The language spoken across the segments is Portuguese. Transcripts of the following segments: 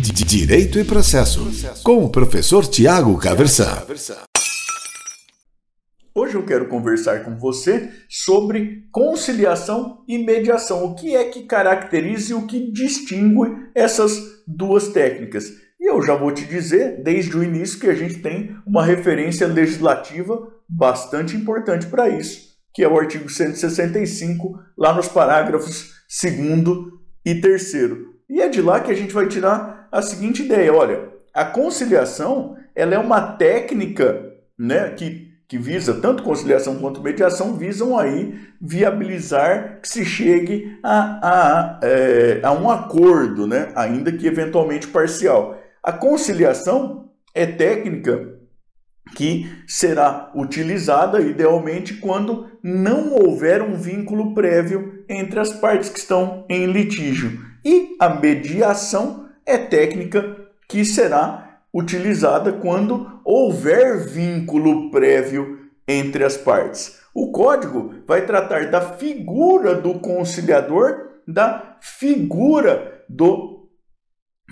Direito e Processo, com o professor Tiago Caversan. Hoje eu quero conversar com você sobre conciliação e mediação. O que é que caracteriza e o que distingue essas duas técnicas? E eu já vou te dizer desde o início que a gente tem uma referência legislativa bastante importante para isso, que é o artigo 165, lá nos parágrafos 2 e 3. E é de lá que a gente vai tirar a seguinte ideia: olha, a conciliação ela é uma técnica né, que, que visa, tanto conciliação quanto mediação, visam aí viabilizar que se chegue a, a, é, a um acordo, né, ainda que eventualmente parcial. A conciliação é técnica que será utilizada idealmente quando não houver um vínculo prévio entre as partes que estão em litígio. E a mediação é técnica que será utilizada quando houver vínculo prévio entre as partes. O código vai tratar da figura do conciliador, da figura do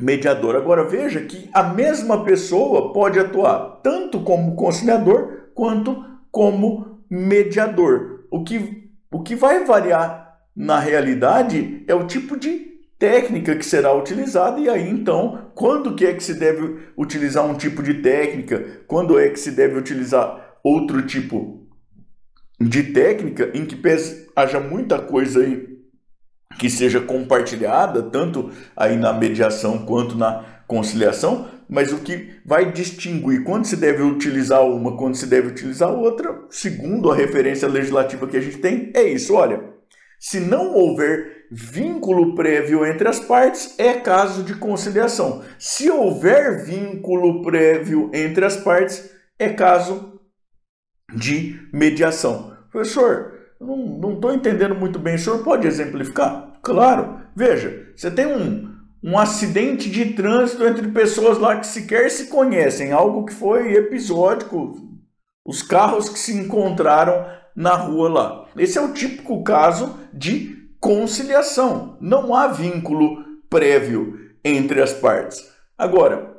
mediador. Agora veja que a mesma pessoa pode atuar tanto como conciliador quanto como mediador. O que, o que vai variar na realidade é o tipo de técnica que será utilizada e aí então quando que é que se deve utilizar um tipo de técnica, quando é que se deve utilizar outro tipo de técnica em que haja muita coisa aí que seja compartilhada tanto aí na mediação quanto na conciliação, mas o que vai distinguir quando se deve utilizar uma, quando se deve utilizar outra, segundo a referência legislativa que a gente tem, é isso, olha, se não houver vínculo prévio entre as partes, é caso de conciliação. Se houver vínculo prévio entre as partes, é caso de mediação. Professor, não estou entendendo muito bem. O senhor pode exemplificar? Claro. Veja, você tem um, um acidente de trânsito entre pessoas lá que sequer se conhecem, algo que foi episódico. Os carros que se encontraram na rua lá. Esse é o típico caso de conciliação. Não há vínculo prévio entre as partes. Agora,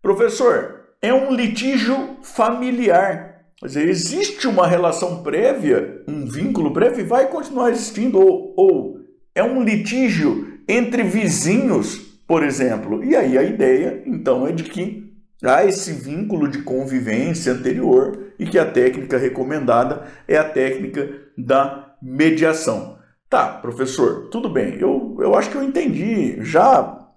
professor, é um litígio familiar. Quer dizer, existe uma relação prévia, um vínculo prévio vai continuar existindo. Ou, ou é um litígio entre vizinhos, por exemplo. E aí a ideia, então, é de que há esse vínculo de convivência anterior e que a técnica recomendada é a técnica da mediação. Tá, professor, tudo bem, eu, eu acho que eu entendi, já,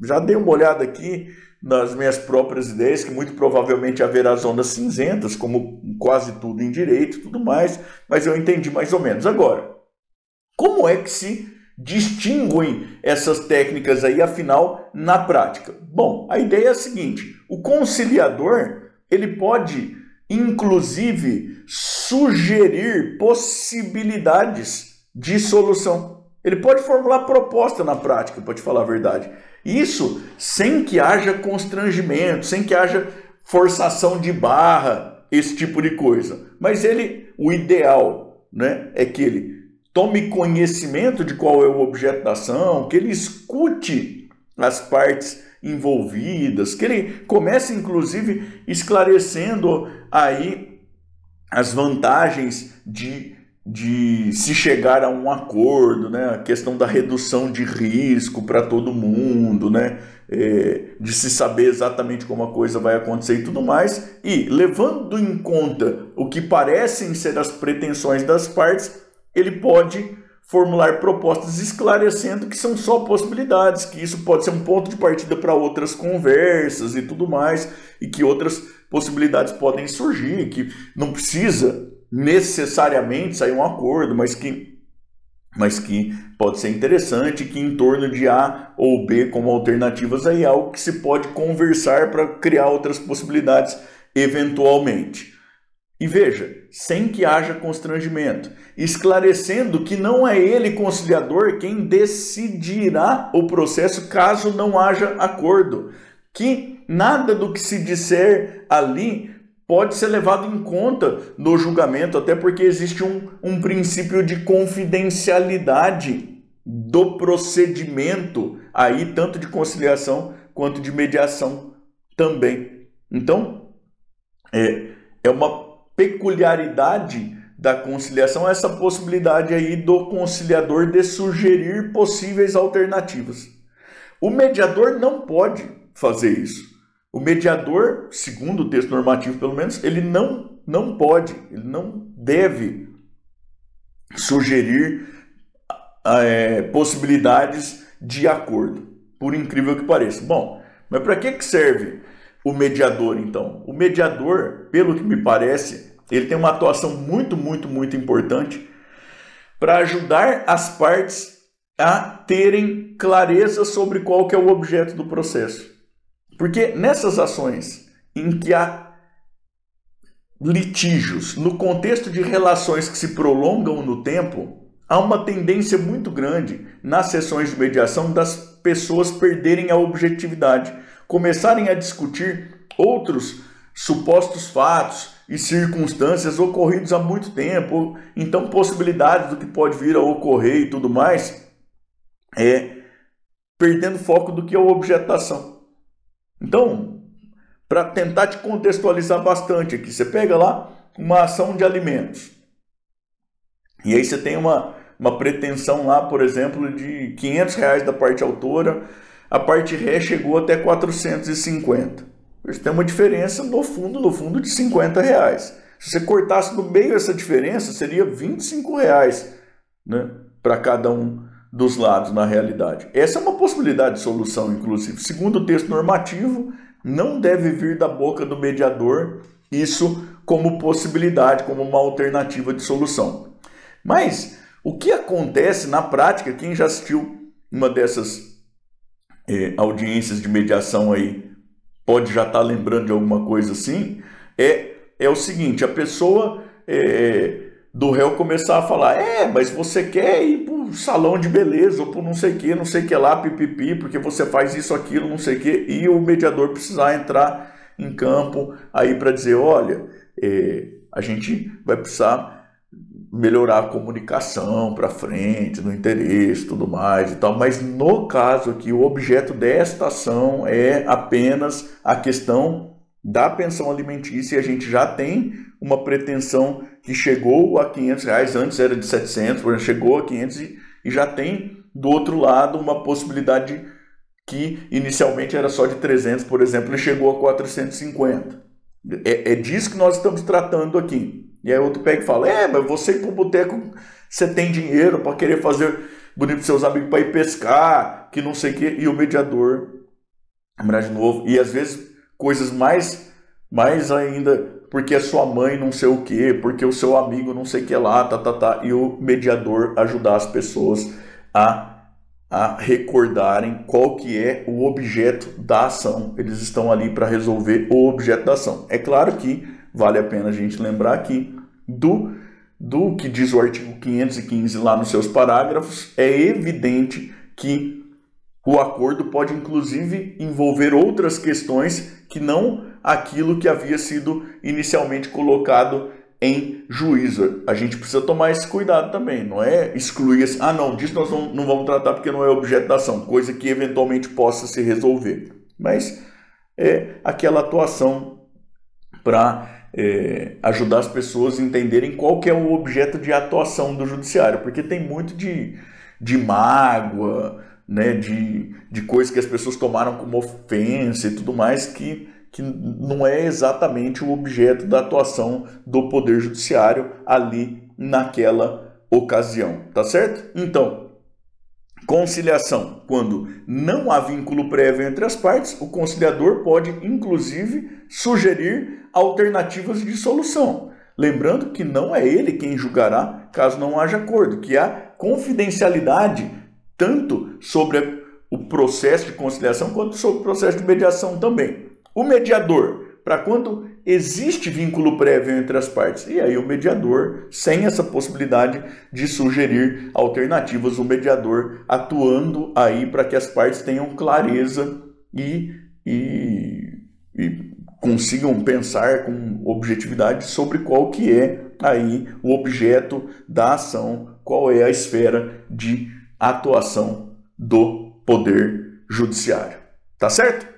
já dei uma olhada aqui nas minhas próprias ideias, que muito provavelmente haverá zonas cinzentas, como quase tudo em direito e tudo mais, mas eu entendi mais ou menos. Agora, como é que se distinguem essas técnicas aí, afinal, na prática? Bom, a ideia é a seguinte: o conciliador ele pode, inclusive, sugerir possibilidades de solução. Ele pode formular proposta na prática, te falar a verdade. Isso sem que haja constrangimento, sem que haja forçação de barra, esse tipo de coisa. Mas ele, o ideal, né, é que ele tome conhecimento de qual é o objeto da ação, que ele escute as partes envolvidas, que ele comece inclusive esclarecendo aí as vantagens de, de se chegar a um acordo, né? a questão da redução de risco para todo mundo, né? É, de se saber exatamente como a coisa vai acontecer e tudo mais, e levando em conta o que parecem ser as pretensões das partes, ele pode formular propostas esclarecendo que são só possibilidades, que isso pode ser um ponto de partida para outras conversas e tudo mais, e que outras possibilidades podem surgir, que não precisa necessariamente sair um acordo, mas que mas que pode ser interessante, que em torno de A ou B como alternativas aí é algo que se pode conversar para criar outras possibilidades eventualmente. E veja, sem que haja constrangimento, esclarecendo que não é ele conciliador quem decidirá o processo caso não haja acordo, que nada do que se disser ali pode ser levado em conta no julgamento, até porque existe um, um princípio de confidencialidade do procedimento aí tanto de conciliação quanto de mediação também. Então, é, é uma peculiaridade da conciliação essa possibilidade aí do conciliador de sugerir possíveis alternativas. O mediador não pode fazer isso. O mediador, segundo o texto normativo pelo menos, ele não, não pode, ele não deve sugerir é, possibilidades de acordo, por incrível que pareça. Bom, mas para que, que serve o mediador então? O mediador, pelo que me parece, ele tem uma atuação muito, muito, muito importante para ajudar as partes a terem clareza sobre qual que é o objeto do processo. Porque nessas ações em que há litígios, no contexto de relações que se prolongam no tempo, há uma tendência muito grande nas sessões de mediação das pessoas perderem a objetividade, começarem a discutir outros supostos fatos e circunstâncias ocorridos há muito tempo, então possibilidades do que pode vir a ocorrer e tudo mais, é perdendo foco do que é o objeto da ação. Então, para tentar te contextualizar bastante aqui, você pega lá uma ação de alimentos. E aí você tem uma, uma pretensão lá, por exemplo, de 500 reais da parte autora, a parte ré chegou até 450. Você tem uma diferença no fundo, no fundo de 50 reais. Se você cortasse no meio essa diferença, seria 25 reais né, para cada um dos lados na realidade. Essa é uma possibilidade de solução, inclusive. Segundo o texto normativo, não deve vir da boca do mediador isso como possibilidade, como uma alternativa de solução. Mas o que acontece na prática, quem já assistiu uma dessas eh, audiências de mediação aí pode já estar tá lembrando de alguma coisa assim, é, é o seguinte: a pessoa é, do réu começar a falar, é, mas você quer ir para o salão de beleza, ou para não sei o que, não sei o que lá, pipipi, porque você faz isso, aquilo, não sei o que, e o mediador precisar entrar em campo aí para dizer, olha, é, a gente vai precisar melhorar a comunicação para frente, no interesse, tudo mais e tal. Mas no caso aqui, o objeto desta ação é apenas a questão da pensão alimentícia e a gente já tem uma pretensão que chegou a 500 reais, antes era de 700, por exemplo, chegou a 500 e, e já tem do outro lado uma possibilidade que inicialmente era só de 300, por exemplo, e chegou a 450. É, é disso que nós estamos tratando aqui. E aí outro pega e fala: É, mas você ir pro boteco, você tem dinheiro para querer fazer bonito pros seus amigos para ir pescar, que não sei o quê. E o mediador, lembrar de novo. E às vezes coisas mais, mais ainda, porque a sua mãe não sei o quê, porque o seu amigo não sei o que lá, tá, tá, tá. E o mediador ajudar as pessoas a a recordarem qual que é o objeto da ação. Eles estão ali para resolver o objeto da ação. É claro que vale a pena a gente lembrar aqui do, do que diz o artigo 515 lá nos seus parágrafos, é evidente que o acordo pode inclusive envolver outras questões que não aquilo que havia sido inicialmente colocado em juízo. A gente precisa tomar esse cuidado também, não é excluir assim, ah não, disso nós não, não vamos tratar porque não é objeto da ação, coisa que eventualmente possa se resolver. Mas é aquela atuação para é, ajudar as pessoas a entenderem qual que é o objeto de atuação do judiciário, porque tem muito de, de mágoa, né, de, de coisas que as pessoas tomaram como ofensa e tudo mais, que, que não é exatamente o objeto da atuação do Poder Judiciário ali naquela ocasião, tá certo? Então, conciliação. Quando não há vínculo prévio entre as partes, o conciliador pode, inclusive, sugerir alternativas de solução. Lembrando que não é ele quem julgará caso não haja acordo, que há confidencialidade tanto sobre o processo de conciliação quanto sobre o processo de mediação também. O mediador, para quando existe vínculo prévio entre as partes. E aí o mediador, sem essa possibilidade de sugerir alternativas, o mediador atuando aí para que as partes tenham clareza e, e, e consigam pensar com objetividade sobre qual que é aí o objeto da ação, qual é a esfera de atuação do Poder Judiciário. Tá certo?